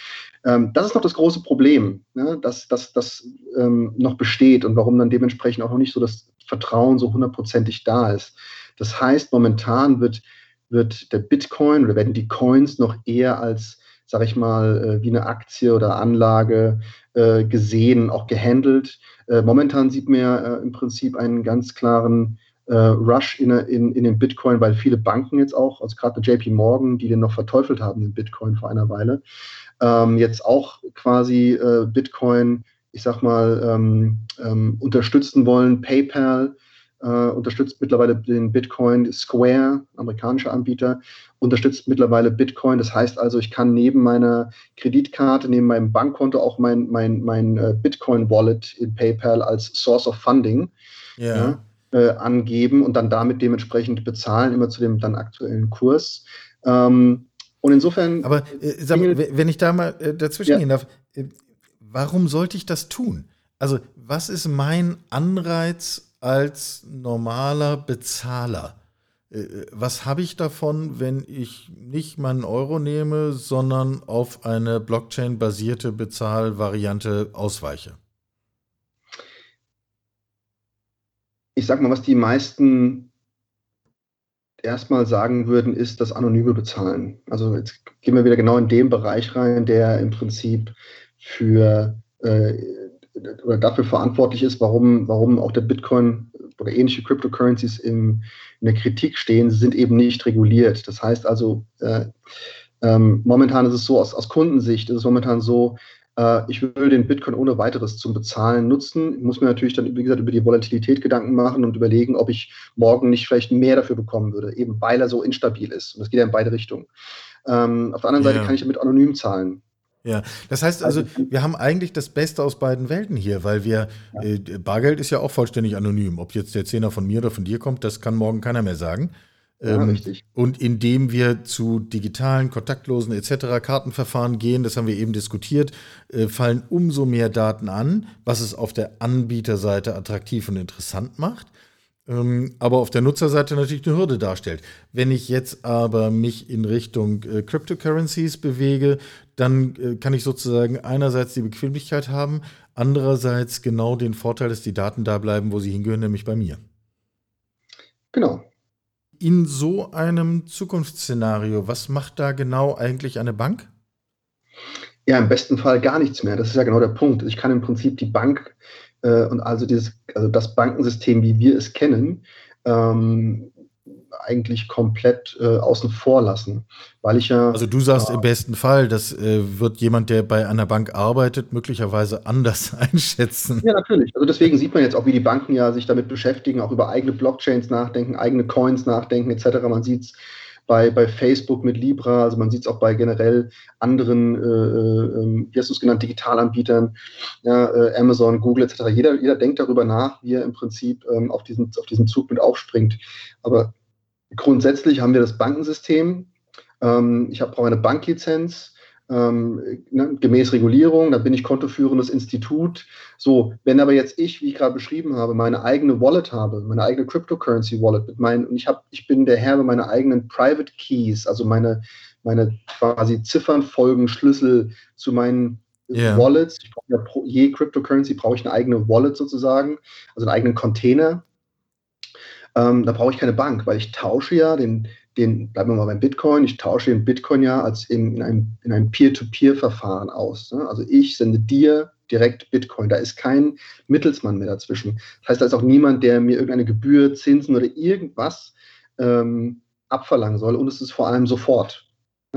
Ähm, das ist noch das große Problem, ne, dass das ähm, noch besteht und warum dann dementsprechend auch noch nicht so das Vertrauen so hundertprozentig da ist. Das heißt, momentan wird wird der Bitcoin oder werden die Coins noch eher als, sag ich mal, äh, wie eine Aktie oder Anlage äh, gesehen, auch gehandelt. Äh, momentan sieht man ja im Prinzip einen ganz klaren Rush in, in, in den Bitcoin, weil viele Banken jetzt auch, also gerade JP Morgan, die den noch verteufelt haben, den Bitcoin vor einer Weile, ähm, jetzt auch quasi Bitcoin, ich sag mal, ähm, ähm, unterstützen wollen. PayPal äh, unterstützt mittlerweile den Bitcoin. Square, amerikanischer Anbieter, unterstützt mittlerweile Bitcoin. Das heißt also, ich kann neben meiner Kreditkarte, neben meinem Bankkonto auch mein, mein, mein äh, Bitcoin-Wallet in PayPal als Source of Funding ja. Ja, äh, angeben und dann damit dementsprechend bezahlen, immer zu dem dann aktuellen Kurs. Ähm, und insofern. Aber äh, mal, wenn ich da mal äh, dazwischen ja. gehen darf, äh, warum sollte ich das tun? Also, was ist mein Anreiz, als normaler Bezahler. Äh, was habe ich davon, wenn ich nicht meinen Euro nehme, sondern auf eine Blockchain-basierte Bezahlvariante ausweiche? Ich sage mal, was die meisten erstmal sagen würden, ist das anonyme Bezahlen. Also jetzt gehen wir wieder genau in den Bereich rein, der im Prinzip für äh, oder dafür verantwortlich ist, warum, warum auch der Bitcoin oder ähnliche Cryptocurrencies im, in der Kritik stehen, sind eben nicht reguliert. Das heißt also, äh, ähm, momentan ist es so, aus, aus Kundensicht ist es momentan so, äh, ich will den Bitcoin ohne weiteres zum Bezahlen nutzen. Ich muss mir natürlich dann, wie gesagt, über die Volatilität Gedanken machen und überlegen, ob ich morgen nicht vielleicht mehr dafür bekommen würde, eben weil er so instabil ist. Und das geht ja in beide Richtungen. Ähm, auf der anderen Seite kann ich damit anonym zahlen. Ja, das heißt also, also wir haben eigentlich das Beste aus beiden Welten hier, weil wir, ja. äh, Bargeld ist ja auch vollständig anonym. Ob jetzt der Zehner von mir oder von dir kommt, das kann morgen keiner mehr sagen. Ja, ähm, richtig. Und indem wir zu digitalen, kontaktlosen etc. Kartenverfahren gehen, das haben wir eben diskutiert, äh, fallen umso mehr Daten an, was es auf der Anbieterseite attraktiv und interessant macht ähm, aber auf der Nutzerseite natürlich eine Hürde darstellt. Wenn ich jetzt aber mich in Richtung äh, Cryptocurrencies bewege, dann äh, kann ich sozusagen einerseits die Bequemlichkeit haben, andererseits genau den Vorteil, dass die Daten da bleiben, wo sie hingehören, nämlich bei mir. Genau. In so einem Zukunftsszenario, was macht da genau eigentlich eine Bank? Ja, im besten Fall gar nichts mehr. Das ist ja genau der Punkt. Ich kann im Prinzip die Bank äh, und also dieses, also das Bankensystem, wie wir es kennen, ähm, eigentlich komplett äh, außen vor lassen, weil ich ja. Also du sagst äh, im besten Fall, das äh, wird jemand, der bei einer Bank arbeitet, möglicherweise anders einschätzen. Ja, natürlich. Also deswegen sieht man jetzt auch, wie die Banken ja sich damit beschäftigen, auch über eigene Blockchains nachdenken, eigene Coins nachdenken etc. Man sieht es bei, bei Facebook mit Libra, also man sieht es auch bei generell anderen, äh, äh, ähm, wie hast du es genannt, Digitalanbietern, ja, äh, Amazon, Google etc. Jeder, jeder denkt darüber nach, wie er im Prinzip ähm, auf, diesen, auf diesen Zug mit aufspringt. Aber grundsätzlich haben wir das Bankensystem. Ähm, ich brauche eine Banklizenz ähm, ne, gemäß Regulierung, dann bin ich kontoführendes Institut. So, wenn aber jetzt ich, wie ich gerade beschrieben habe, meine eigene Wallet habe, meine eigene Cryptocurrency Wallet mit meinen, und ich habe, ich bin der Herr über meine eigenen Private Keys, also meine, meine quasi Ziffernfolgen, Schlüssel zu meinen yeah. Wallets. Ja pro, je Cryptocurrency brauche ich eine eigene Wallet sozusagen, also einen eigenen Container. ähm, da brauche ich keine Bank, weil ich tausche ja den, den, bleiben wir mal beim Bitcoin, ich tausche den Bitcoin ja als in, in einem, in einem Peer-to-Peer-Verfahren aus. Ne? Also ich sende dir direkt Bitcoin. Da ist kein Mittelsmann mehr dazwischen. Das heißt, da ist auch niemand, der mir irgendeine Gebühr, Zinsen oder irgendwas ähm, abverlangen soll. Und es ist vor allem sofort.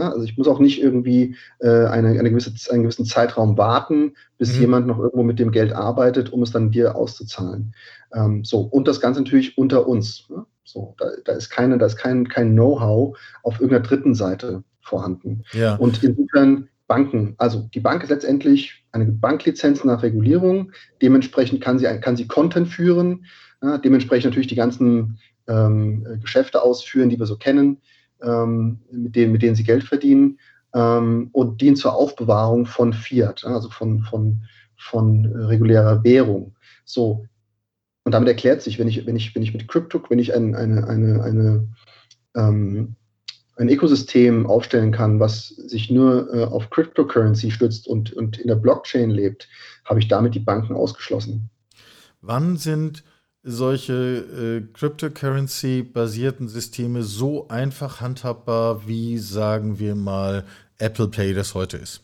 Ja, also ich muss auch nicht irgendwie äh, eine, eine gewisse, einen gewissen Zeitraum warten, bis mhm. jemand noch irgendwo mit dem Geld arbeitet, um es dann dir auszuzahlen. Ähm, so, und das Ganze natürlich unter uns. Ne? So, da, da, ist keine, da ist kein, kein Know-how auf irgendeiner dritten Seite vorhanden. Ja. Und insofern Banken, also die Bank ist letztendlich eine Banklizenz nach Regulierung. Dementsprechend kann sie, kann sie Content führen, ja, dementsprechend natürlich die ganzen ähm, Geschäfte ausführen, die wir so kennen, ähm, mit, denen, mit denen sie Geld verdienen ähm, und dient zur Aufbewahrung von Fiat, also von, von, von regulärer Währung. So, und damit erklärt sich, wenn ich, wenn ich, wenn ich mit Crypto, wenn ich ein, eine, eine, eine, ähm, ein Ökosystem aufstellen kann, was sich nur äh, auf Cryptocurrency stützt und, und in der Blockchain lebt, habe ich damit die Banken ausgeschlossen. Wann sind solche äh, Cryptocurrency-basierten Systeme so einfach handhabbar, wie sagen wir mal Apple Pay das heute ist?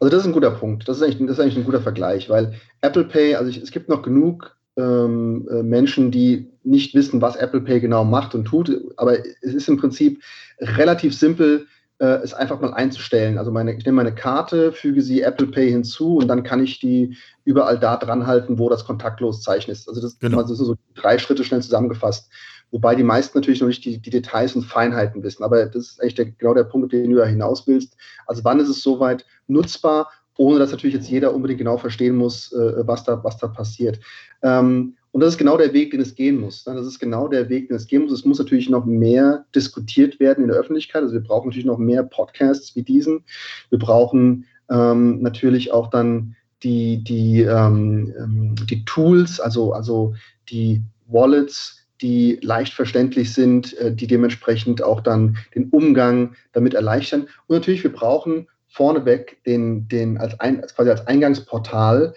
Also das ist ein guter Punkt. Das ist eigentlich, das ist eigentlich ein guter Vergleich, weil Apple Pay, also ich, es gibt noch genug ähm, äh, Menschen, die nicht wissen, was Apple Pay genau macht und tut. Aber es ist im Prinzip relativ simpel, äh, es einfach mal einzustellen. Also meine, ich nehme meine Karte, füge sie Apple Pay hinzu und dann kann ich die überall da dran halten, wo das kontaktlos Zeichen ist. Also das, genau. das sind so drei Schritte schnell zusammengefasst. Wobei die meisten natürlich noch nicht die, die Details und Feinheiten wissen. Aber das ist eigentlich der, genau der Punkt, den du ja hinaus willst. Also wann ist es soweit nutzbar ohne dass natürlich jetzt jeder unbedingt genau verstehen muss, äh, was, da, was da passiert. Ähm, und das ist genau der Weg, den es gehen muss. Ne? Das ist genau der Weg, den es gehen muss. Es muss natürlich noch mehr diskutiert werden in der Öffentlichkeit. Also wir brauchen natürlich noch mehr Podcasts wie diesen. Wir brauchen ähm, natürlich auch dann die, die, ähm, ähm die Tools, also, also die Wallets, die leicht verständlich sind, äh, die dementsprechend auch dann den Umgang damit erleichtern. Und natürlich, wir brauchen vorneweg den, den als, ein, quasi als Eingangsportal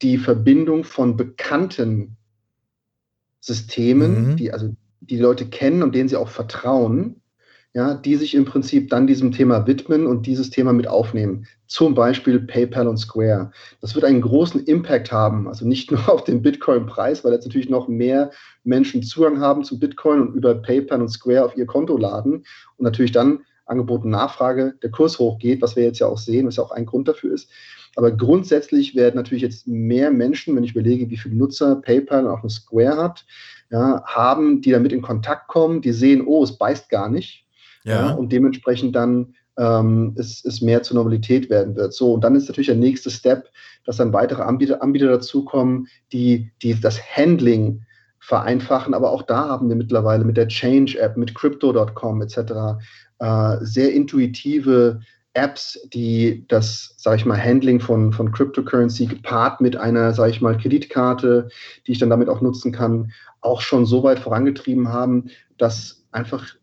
die Verbindung von bekannten Systemen, mhm. die also die Leute kennen und denen sie auch vertrauen, ja, die sich im Prinzip dann diesem Thema widmen und dieses Thema mit aufnehmen. Zum Beispiel PayPal und Square. Das wird einen großen Impact haben, also nicht nur auf den Bitcoin-Preis, weil jetzt natürlich noch mehr Menschen Zugang haben zu Bitcoin und über PayPal und Square auf ihr Konto laden und natürlich dann Angebot und Nachfrage, der Kurs hochgeht, was wir jetzt ja auch sehen, was ja auch ein Grund dafür ist. Aber grundsätzlich werden natürlich jetzt mehr Menschen, wenn ich überlege, wie viele Nutzer PayPal und auch eine Square hat, ja, haben, die damit in Kontakt kommen, die sehen, oh, es beißt gar nicht. Ja. ja und dementsprechend dann ähm, es, es mehr zur Normalität werden wird. So, und dann ist natürlich der nächste Step, dass dann weitere Anbieter, Anbieter dazukommen, die, die das Handling vereinfachen. Aber auch da haben wir mittlerweile mit der Change-App, mit Crypto.com etc äh, sehr intuitive Apps, die das, sage ich mal, Handling von, von Cryptocurrency gepaart mit einer, sage ich mal, Kreditkarte, die ich dann damit auch nutzen kann, auch schon so weit vorangetrieben haben, dass einfach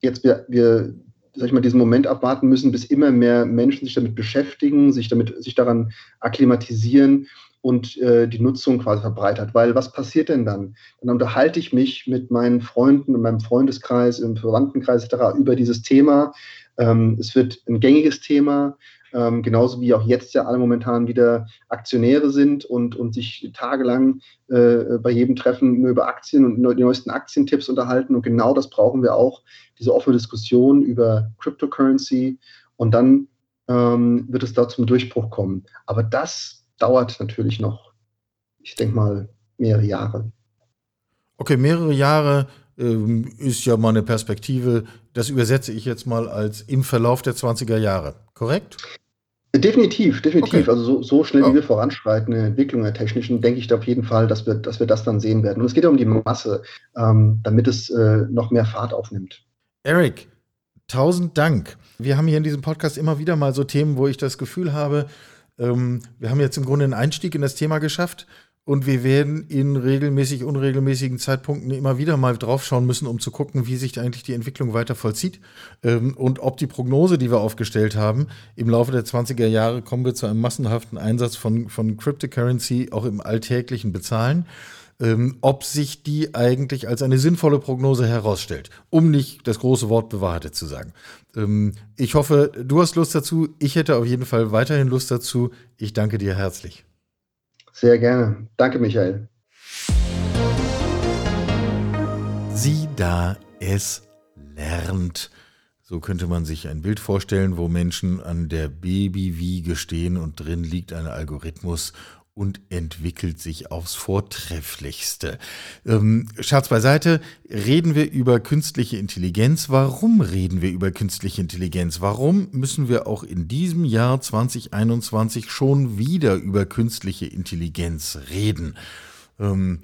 jetzt wir, wir sag ich mal, diesen Moment abwarten müssen, bis immer mehr Menschen sich damit beschäftigen, sich damit, sich daran akklimatisieren und äh, die Nutzung quasi verbreitert. Weil was passiert denn dann? Dann unterhalte ich mich mit meinen Freunden, in meinem Freundeskreis, im Verwandtenkreis etc. über dieses Thema. Ähm, es wird ein gängiges Thema, ähm, genauso wie auch jetzt ja alle momentan wieder Aktionäre sind und, und sich tagelang äh, bei jedem Treffen über Aktien und die neuesten Aktientipps unterhalten. Und genau das brauchen wir auch, diese offene Diskussion über Cryptocurrency. Und dann ähm, wird es da zum Durchbruch kommen. Aber das dauert natürlich noch, ich denke mal, mehrere Jahre. Okay, mehrere Jahre ähm, ist ja mal eine Perspektive. Das übersetze ich jetzt mal als im Verlauf der 20er Jahre, korrekt? Definitiv, definitiv. Okay. Also so, so schnell, wie wir voranschreiten in der Entwicklung der technischen, denke ich da auf jeden Fall, dass wir, dass wir das dann sehen werden. Und es geht ja um die Masse, ähm, damit es äh, noch mehr Fahrt aufnimmt. Eric, tausend Dank. Wir haben hier in diesem Podcast immer wieder mal so Themen, wo ich das Gefühl habe, ähm, wir haben jetzt im Grunde einen Einstieg in das Thema geschafft und wir werden in regelmäßig, unregelmäßigen Zeitpunkten immer wieder mal draufschauen müssen, um zu gucken, wie sich eigentlich die Entwicklung weiter vollzieht ähm, und ob die Prognose, die wir aufgestellt haben, im Laufe der 20er Jahre kommen wir zu einem massenhaften Einsatz von, von Cryptocurrency auch im alltäglichen Bezahlen. ähm, ob sich die eigentlich als eine sinnvolle Prognose herausstellt, um nicht das große Wort bewahrheitet zu sagen. Ähm, ich hoffe, du hast Lust dazu. Ich hätte auf jeden Fall weiterhin Lust dazu. Ich danke dir herzlich. Sehr gerne. Danke, Michael. Sieh da, es lernt. So könnte man sich ein Bild vorstellen, wo Menschen an der Babywiege stehen und drin liegt ein Algorithmus und entwickelt sich aufs Vortrefflichste. Ähm, Scherz beiseite, reden wir über künstliche Intelligenz. Warum reden wir über künstliche Intelligenz? Warum müssen wir auch in diesem Jahr 2021 schon wieder über künstliche Intelligenz reden? Ähm,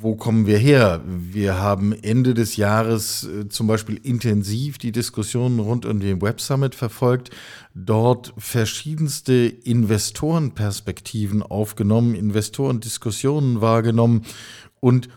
wo kommen wir her? Wir haben Ende des Jahres äh, zum Beispiel intensiv die Diskussionen rund um den Web Summit verfolgt, dort verschiedenste Investorenperspektiven aufgenommen, Investorendiskussionen wahrgenommen und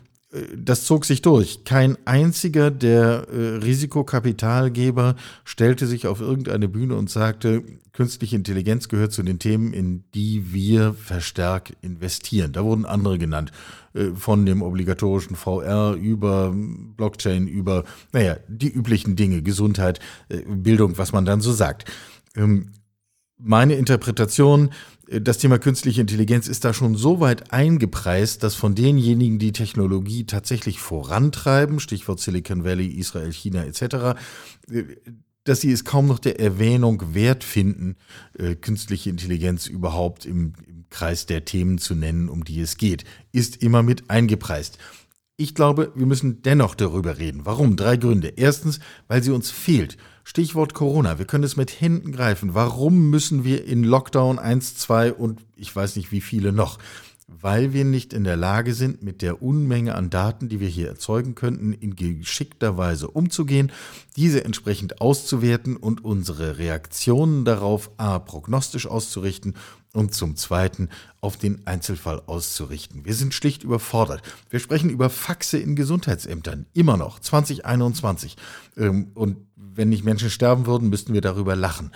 das zog sich durch. Kein einziger der äh, Risikokapitalgeber stellte sich auf irgendeine Bühne und sagte, künstliche Intelligenz gehört zu den Themen, in die wir verstärkt investieren. Da wurden andere genannt, äh, von dem obligatorischen VR über Blockchain, über, naja, die üblichen Dinge, Gesundheit, äh, Bildung, was man dann so sagt. Ähm, meine Interpretation, das Thema künstliche Intelligenz ist da schon so weit eingepreist, dass von denjenigen, die Technologie tatsächlich vorantreiben, Stichwort Silicon Valley, Israel, China etc., dass sie es kaum noch der Erwähnung wert finden, äh, künstliche Intelligenz überhaupt im, im Kreis der Themen zu nennen, um die es geht, ist immer mit eingepreist. Ich glaube, wir müssen dennoch darüber reden. Warum? Drei Gründe. Erstens, weil sie uns fehlt. Stichwort Corona. Wir können es mit Händen greifen. Warum müssen wir in Lockdown 1, 2 und ich weiß nicht wie viele noch? Weil wir nicht in der Lage sind, mit der Unmenge an Daten, die wir hier erzeugen könnten, in geschickter Weise umzugehen, diese entsprechend auszuwerten und unsere Reaktionen darauf a. prognostisch auszurichten und zum Zweiten auf den Einzelfall auszurichten. Wir sind schlicht überfordert. Wir sprechen über Faxe in Gesundheitsämtern, immer noch, 2021. Ähm, und wenn nicht Menschen sterben würden, müssten wir darüber lachen.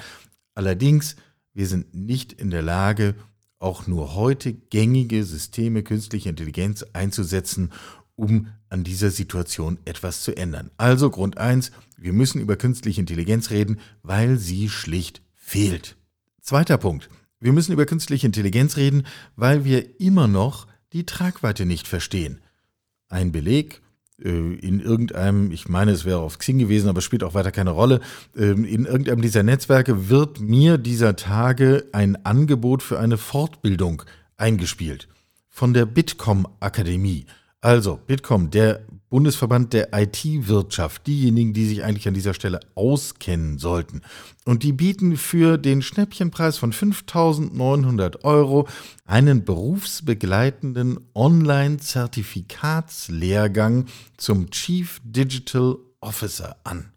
Allerdings, wir sind nicht in der Lage, auch nur heute gängige Systeme künstlicher Intelligenz einzusetzen, um an dieser Situation etwas zu ändern. Also Grund 1, wir müssen über künstliche Intelligenz reden, weil sie schlicht fehlt. Zweiter Punkt, wir müssen über künstliche Intelligenz reden, weil wir immer noch die Tragweite nicht verstehen. Ein Beleg, in irgendeinem, ich meine, es wäre auf Xing gewesen, aber spielt auch weiter keine Rolle, ähm, in irgendeinem dieser Netzwerke wird mir dieser Tage ein Angebot für eine Fortbildung eingespielt von der Bitkom Akademie. Also, Bitkom, der Bundesverband der IT-Wirtschaft, diejenigen, die sich eigentlich an dieser Stelle auskennen sollten. Und die bieten für den Schnäppchenpreis von 5.900 Euro einen berufsbegleitenden Online-Zertifikatslehrgang zum Chief Digital Officer an.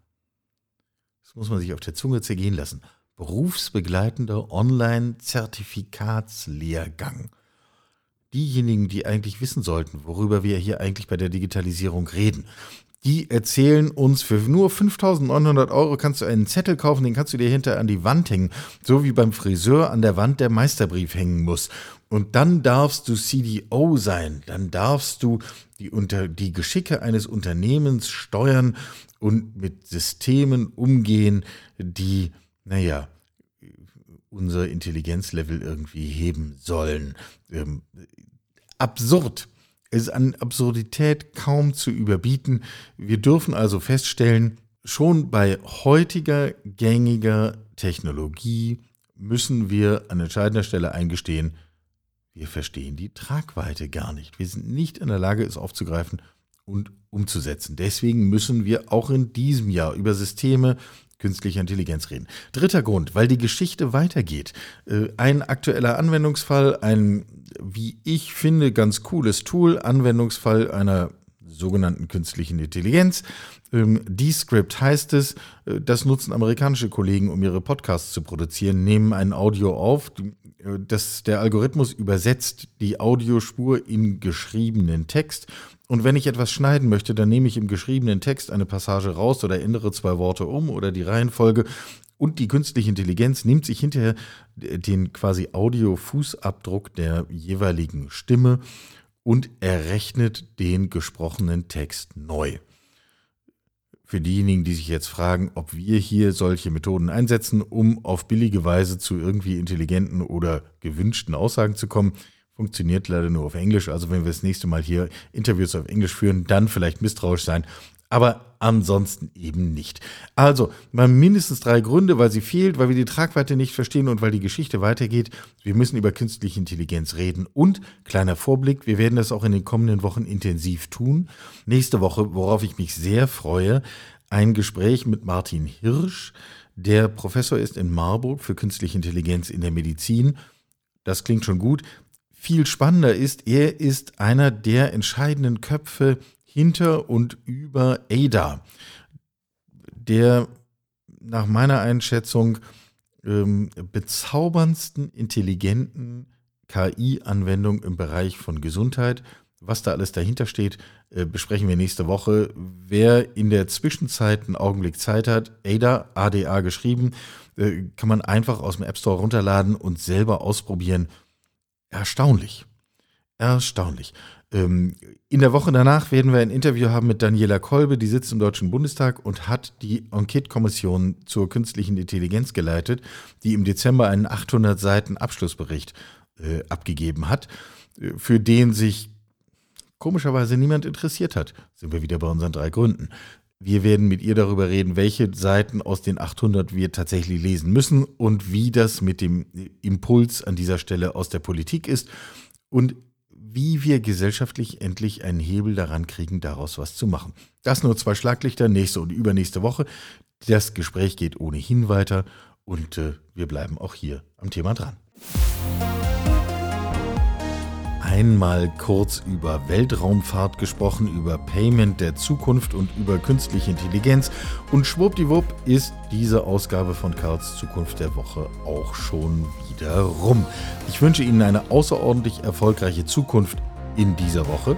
Das muss man sich auf der Zunge zergehen lassen. Berufsbegleitender Online-Zertifikatslehrgang diejenigen, die eigentlich wissen sollten, worüber wir hier eigentlich bei der Digitalisierung reden, die erzählen uns, für nur 5.900 Euro kannst du einen Zettel kaufen, den kannst du dir hinter an die Wand hängen, so wie beim Friseur an der Wand der Meisterbrief hängen muss. Und dann darfst du CDO sein, dann darfst du die, unter, die Geschicke eines Unternehmens steuern und mit Systemen umgehen, die, naja, unser Intelligenzlevel irgendwie heben sollen. Ähm, absurd. Es ist an Absurdität kaum zu überbieten. Wir dürfen also feststellen, schon bei heutiger gängiger Technologie müssen wir an entscheidender Stelle eingestehen, wir verstehen die Tragweite gar nicht. Wir sind nicht in der Lage, es aufzugreifen und umzusetzen. Deswegen müssen wir auch in diesem Jahr über Systeme künstlicher Intelligenz reden. Dritter Grund, weil die Geschichte weitergeht. Äh, ein aktueller Anwendungsfall, ein, wie ich finde, ganz cooles Tool, Anwendungsfall einer sogenannten künstlichen Intelligenz. Ähm, Descript heißt es, äh, das nutzen amerikanische Kollegen, um ihre Podcasts zu produzieren, nehmen ein Audio auf, äh, das, der Algorithmus übersetzt die Audiospur in geschriebenen Text und wenn ich etwas schneiden möchte, dann nehme ich im geschriebenen Text eine Passage raus oder ändere zwei Worte um oder die Reihenfolge. Und die künstliche Intelligenz nimmt sich hinterher den quasi Audio-Fußabdruck der jeweiligen Stimme und errechnet den gesprochenen Text neu. Für diejenigen, die sich jetzt fragen, ob wir hier solche Methoden einsetzen, um auf billige Weise zu irgendwie intelligenten oder gewünschten Aussagen zu kommen, funktioniert leider nur auf Englisch. Also wenn wir das nächste Mal hier Interviews auf Englisch führen, dann vielleicht misstrauisch sein aber ansonsten eben nicht. Also, mal mindestens drei Gründe, weil sie fehlt, weil wir die Tragweite nicht verstehen und weil die Geschichte weitergeht. Wir müssen über künstliche Intelligenz reden und, kleiner Vorblick, wir werden das auch in den kommenden Wochen intensiv tun. Nächste Woche, worauf ich mich sehr freue, ein Gespräch mit Martin Hirsch, der Professor ist in Marburg für künstliche Intelligenz in der Medizin. Das klingt schon gut. Viel spannender ist, er ist einer der entscheidenden Köpfe hinter und über ADA, der nach meiner Einschätzung ähm, bezauberndsten intelligenten KI-Anwendung im Bereich von Gesundheit. Was da alles dahinter steht, äh, besprechen wir nächste Woche. Wer in der Zwischenzeit einen Augenblick Zeit hat, ADA, ADA geschrieben, äh, kann man einfach aus dem App Store runterladen und selber ausprobieren. Erstaunlich. Erstaunlich. Ähm, in der Woche danach werden wir ein Interview haben mit Daniela Kolbe, die sitzt im Deutschen Bundestag und hat die Enquete-Kommission zur künstlichen Intelligenz geleitet, die im Dezember einen 800 Seiten Abschlussbericht äh, abgegeben hat, äh, für den sich komischerweise niemand interessiert hat. Sind wir wieder bei unseren drei Gründen. Wir werden mit ihr darüber reden, welche Seiten aus den 800 wir tatsächlich lesen müssen und wie das mit dem Impuls an dieser Stelle aus der Politik ist. Und wie wir gesellschaftlich endlich einen Hebel daran kriegen, daraus was zu machen. Das nur zwei Schlaglichter, nächste und übernächste Woche. Das Gespräch geht ohnehin weiter und äh, wir bleiben auch hier am Thema dran einmal kurz über Weltraumfahrt gesprochen, über Payment der Zukunft und über künstliche Intelligenz. Und schwuppdiwupp ist diese Ausgabe von Karls Zukunft der Woche auch schon wieder rum. Ich wünsche Ihnen eine außerordentlich erfolgreiche Zukunft in dieser Woche.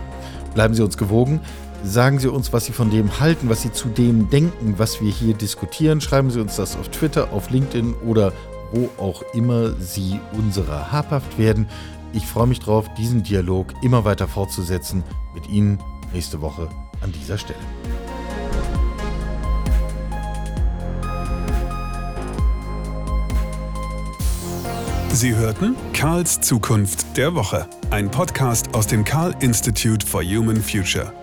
Bleiben Sie uns gewogen. Sagen Sie uns, was Sie von dem halten, was Sie zu dem denken, was wir hier diskutieren. Schreiben Sie uns das auf Twitter, auf LinkedIn oder wo auch immer Sie unserer habhaft werden. Ich freue mich darauf, diesen Dialog immer weiter fortzusetzen mit Ihnen nächste Woche an dieser Stelle. Sie hörten Karls Zukunft der Woche, ein Podcast aus dem Karl Institute for Human Future.